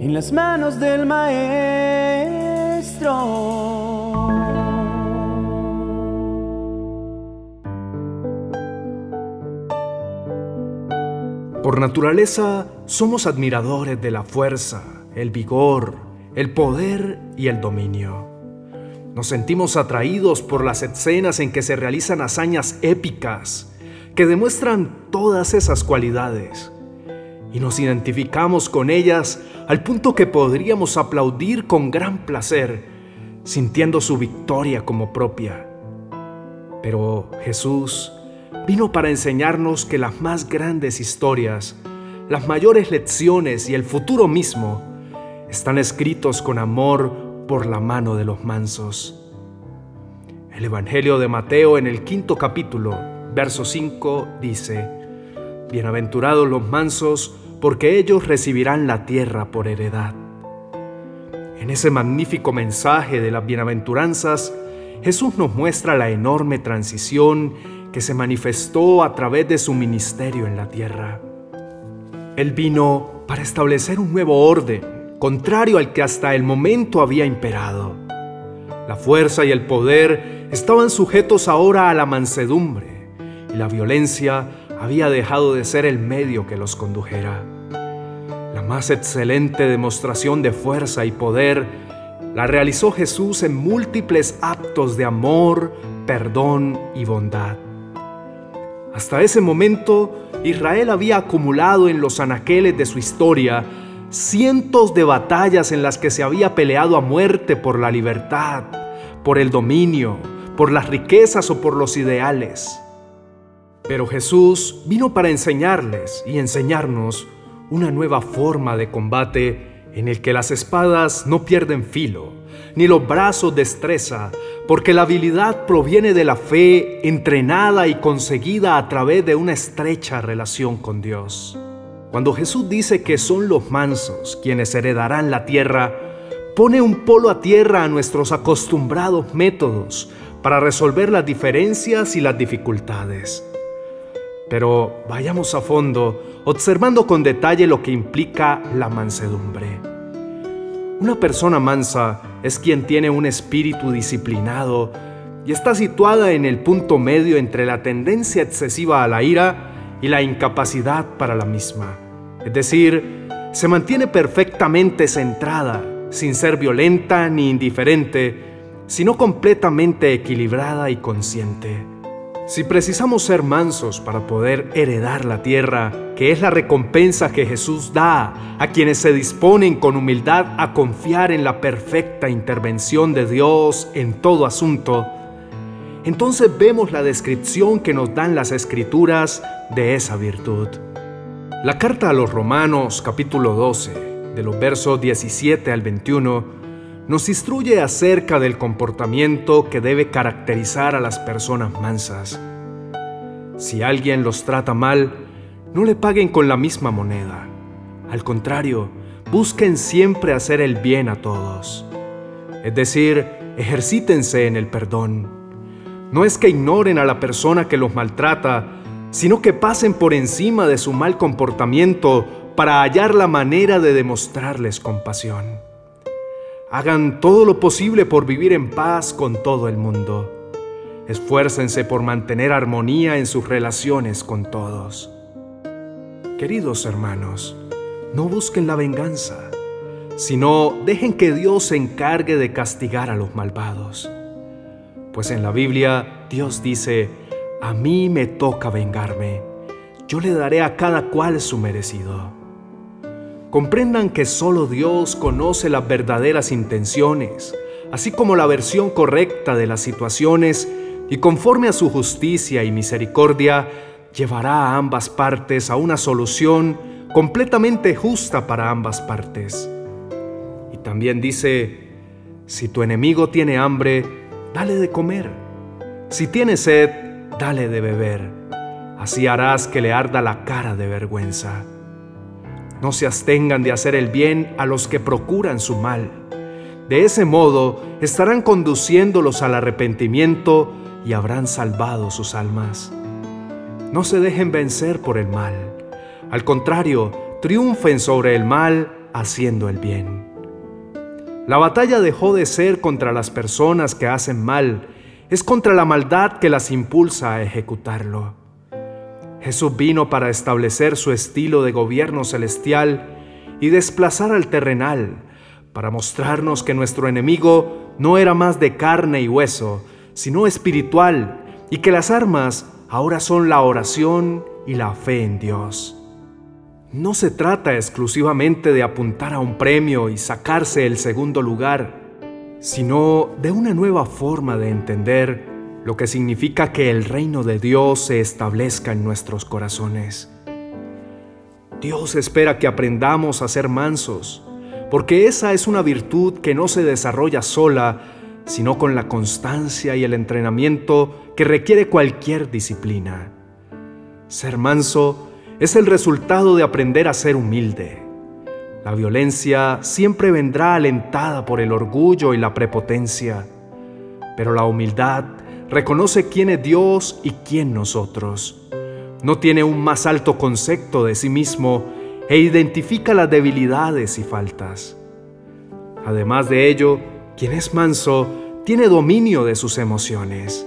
en las manos del Maestro. Por naturaleza somos admiradores de la fuerza, el vigor, el poder y el dominio. Nos sentimos atraídos por las escenas en que se realizan hazañas épicas que demuestran todas esas cualidades y nos identificamos con ellas al punto que podríamos aplaudir con gran placer, sintiendo su victoria como propia. Pero Jesús vino para enseñarnos que las más grandes historias, las mayores lecciones y el futuro mismo están escritos con amor por la mano de los mansos. El Evangelio de Mateo en el quinto capítulo, verso 5, dice, Bienaventurados los mansos, porque ellos recibirán la tierra por heredad. En ese magnífico mensaje de las bienaventuranzas, Jesús nos muestra la enorme transición que se manifestó a través de su ministerio en la tierra. Él vino para establecer un nuevo orden, contrario al que hasta el momento había imperado. La fuerza y el poder estaban sujetos ahora a la mansedumbre, y la violencia había dejado de ser el medio que los condujera. La más excelente demostración de fuerza y poder la realizó Jesús en múltiples actos de amor, perdón y bondad. Hasta ese momento, Israel había acumulado en los anaqueles de su historia cientos de batallas en las que se había peleado a muerte por la libertad, por el dominio, por las riquezas o por los ideales. Pero Jesús vino para enseñarles y enseñarnos una nueva forma de combate en el que las espadas no pierden filo, ni los brazos destreza, porque la habilidad proviene de la fe entrenada y conseguida a través de una estrecha relación con Dios. Cuando Jesús dice que son los mansos quienes heredarán la tierra, pone un polo a tierra a nuestros acostumbrados métodos para resolver las diferencias y las dificultades. Pero vayamos a fondo, observando con detalle lo que implica la mansedumbre. Una persona mansa es quien tiene un espíritu disciplinado y está situada en el punto medio entre la tendencia excesiva a la ira y la incapacidad para la misma. Es decir, se mantiene perfectamente centrada, sin ser violenta ni indiferente, sino completamente equilibrada y consciente. Si precisamos ser mansos para poder heredar la tierra, que es la recompensa que Jesús da a quienes se disponen con humildad a confiar en la perfecta intervención de Dios en todo asunto, entonces vemos la descripción que nos dan las escrituras de esa virtud. La carta a los Romanos capítulo 12, de los versos 17 al 21, nos instruye acerca del comportamiento que debe caracterizar a las personas mansas. Si alguien los trata mal, no le paguen con la misma moneda. Al contrario, busquen siempre hacer el bien a todos. Es decir, ejercítense en el perdón. No es que ignoren a la persona que los maltrata, sino que pasen por encima de su mal comportamiento para hallar la manera de demostrarles compasión. Hagan todo lo posible por vivir en paz con todo el mundo. Esfuércense por mantener armonía en sus relaciones con todos. Queridos hermanos, no busquen la venganza, sino dejen que Dios se encargue de castigar a los malvados. Pues en la Biblia Dios dice, a mí me toca vengarme, yo le daré a cada cual su merecido. Comprendan que solo Dios conoce las verdaderas intenciones, así como la versión correcta de las situaciones, y conforme a su justicia y misericordia, llevará a ambas partes a una solución completamente justa para ambas partes. Y también dice, si tu enemigo tiene hambre, dale de comer. Si tiene sed, dale de beber. Así harás que le arda la cara de vergüenza. No se abstengan de hacer el bien a los que procuran su mal. De ese modo estarán conduciéndolos al arrepentimiento y habrán salvado sus almas. No se dejen vencer por el mal. Al contrario, triunfen sobre el mal haciendo el bien. La batalla dejó de ser contra las personas que hacen mal, es contra la maldad que las impulsa a ejecutarlo. Jesús vino para establecer su estilo de gobierno celestial y desplazar al terrenal, para mostrarnos que nuestro enemigo no era más de carne y hueso, sino espiritual, y que las armas ahora son la oración y la fe en Dios. No se trata exclusivamente de apuntar a un premio y sacarse el segundo lugar, sino de una nueva forma de entender lo que significa que el reino de Dios se establezca en nuestros corazones. Dios espera que aprendamos a ser mansos, porque esa es una virtud que no se desarrolla sola, sino con la constancia y el entrenamiento que requiere cualquier disciplina. Ser manso es el resultado de aprender a ser humilde. La violencia siempre vendrá alentada por el orgullo y la prepotencia, pero la humildad reconoce quién es Dios y quién nosotros no tiene un más alto concepto de sí mismo e identifica las debilidades y faltas. Además de ello, quien es manso tiene dominio de sus emociones.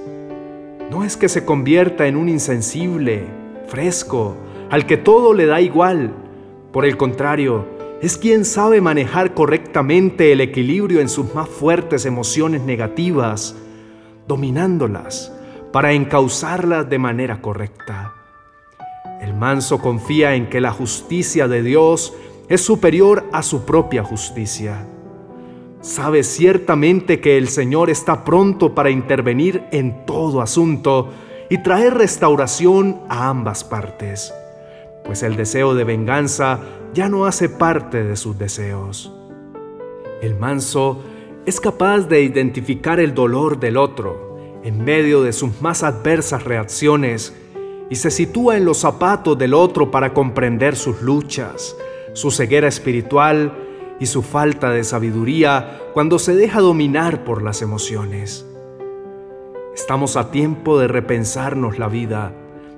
No es que se convierta en un insensible, fresco, al que todo le da igual. Por el contrario, es quien sabe manejar correctamente el equilibrio en sus más fuertes emociones negativas, dominándolas para encauzarlas de manera correcta. El manso confía en que la justicia de Dios es superior a su propia justicia. Sabe ciertamente que el Señor está pronto para intervenir en todo asunto y traer restauración a ambas partes, pues el deseo de venganza ya no hace parte de sus deseos. El manso es capaz de identificar el dolor del otro en medio de sus más adversas reacciones y se sitúa en los zapatos del otro para comprender sus luchas, su ceguera espiritual y su falta de sabiduría cuando se deja dominar por las emociones. Estamos a tiempo de repensarnos la vida,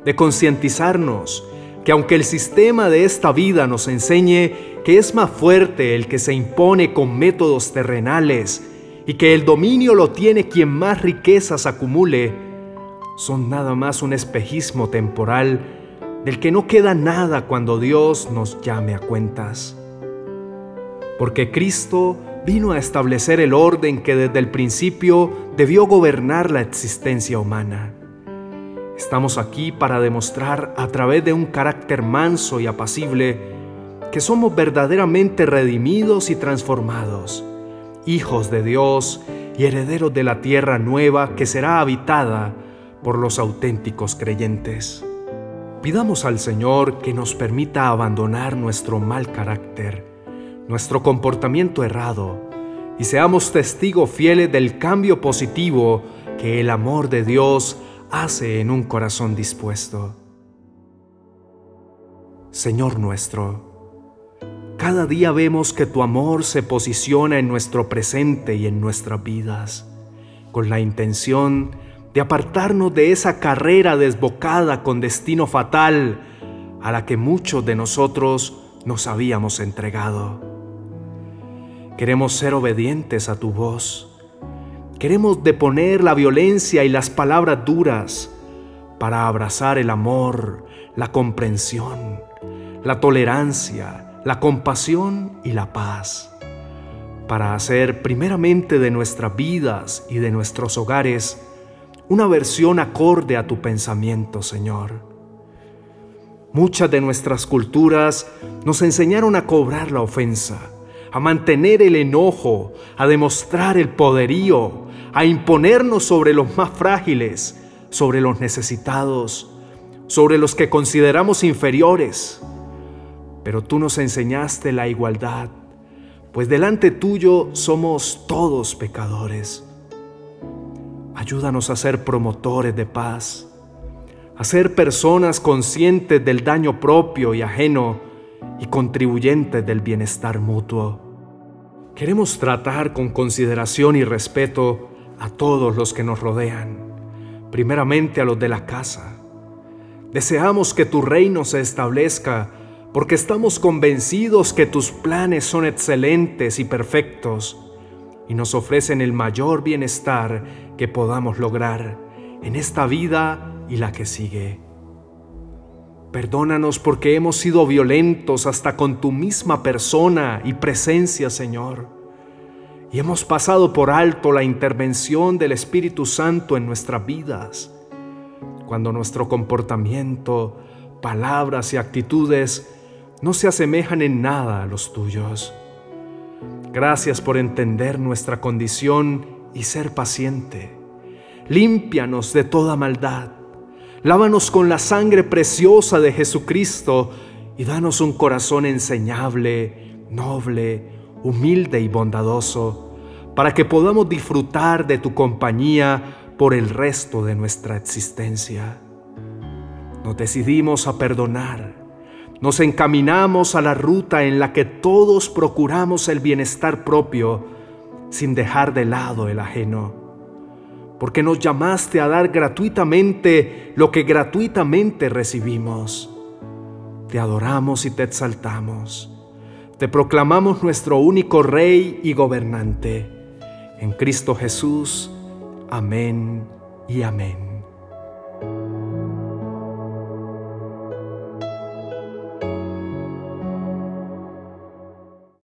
de concientizarnos que aunque el sistema de esta vida nos enseñe que es más fuerte el que se impone con métodos terrenales y que el dominio lo tiene quien más riquezas acumule, son nada más un espejismo temporal del que no queda nada cuando Dios nos llame a cuentas. Porque Cristo vino a establecer el orden que desde el principio debió gobernar la existencia humana. Estamos aquí para demostrar a través de un carácter manso y apacible que somos verdaderamente redimidos y transformados, hijos de Dios y herederos de la tierra nueva que será habitada por los auténticos creyentes. Pidamos al Señor que nos permita abandonar nuestro mal carácter, nuestro comportamiento errado, y seamos testigos fieles del cambio positivo que el amor de Dios hace en un corazón dispuesto. Señor nuestro, cada día vemos que tu amor se posiciona en nuestro presente y en nuestras vidas, con la intención de apartarnos de esa carrera desbocada con destino fatal a la que muchos de nosotros nos habíamos entregado. Queremos ser obedientes a tu voz. Queremos deponer la violencia y las palabras duras para abrazar el amor, la comprensión, la tolerancia, la compasión y la paz, para hacer primeramente de nuestras vidas y de nuestros hogares una versión acorde a tu pensamiento, Señor. Muchas de nuestras culturas nos enseñaron a cobrar la ofensa, a mantener el enojo, a demostrar el poderío, a imponernos sobre los más frágiles, sobre los necesitados, sobre los que consideramos inferiores. Pero tú nos enseñaste la igualdad, pues delante tuyo somos todos pecadores. Ayúdanos a ser promotores de paz, a ser personas conscientes del daño propio y ajeno y contribuyentes del bienestar mutuo. Queremos tratar con consideración y respeto a todos los que nos rodean, primeramente a los de la casa. Deseamos que tu reino se establezca porque estamos convencidos que tus planes son excelentes y perfectos y nos ofrecen el mayor bienestar que podamos lograr en esta vida y la que sigue. Perdónanos porque hemos sido violentos hasta con tu misma persona y presencia, Señor. Y hemos pasado por alto la intervención del Espíritu Santo en nuestras vidas. Cuando nuestro comportamiento, palabras y actitudes no se asemejan en nada a los tuyos. Gracias por entender nuestra condición y ser paciente. Límpianos de toda maldad Lávanos con la sangre preciosa de Jesucristo y danos un corazón enseñable, noble, humilde y bondadoso, para que podamos disfrutar de tu compañía por el resto de nuestra existencia. Nos decidimos a perdonar, nos encaminamos a la ruta en la que todos procuramos el bienestar propio sin dejar de lado el ajeno porque nos llamaste a dar gratuitamente lo que gratuitamente recibimos. Te adoramos y te exaltamos. Te proclamamos nuestro único Rey y gobernante. En Cristo Jesús. Amén y amén.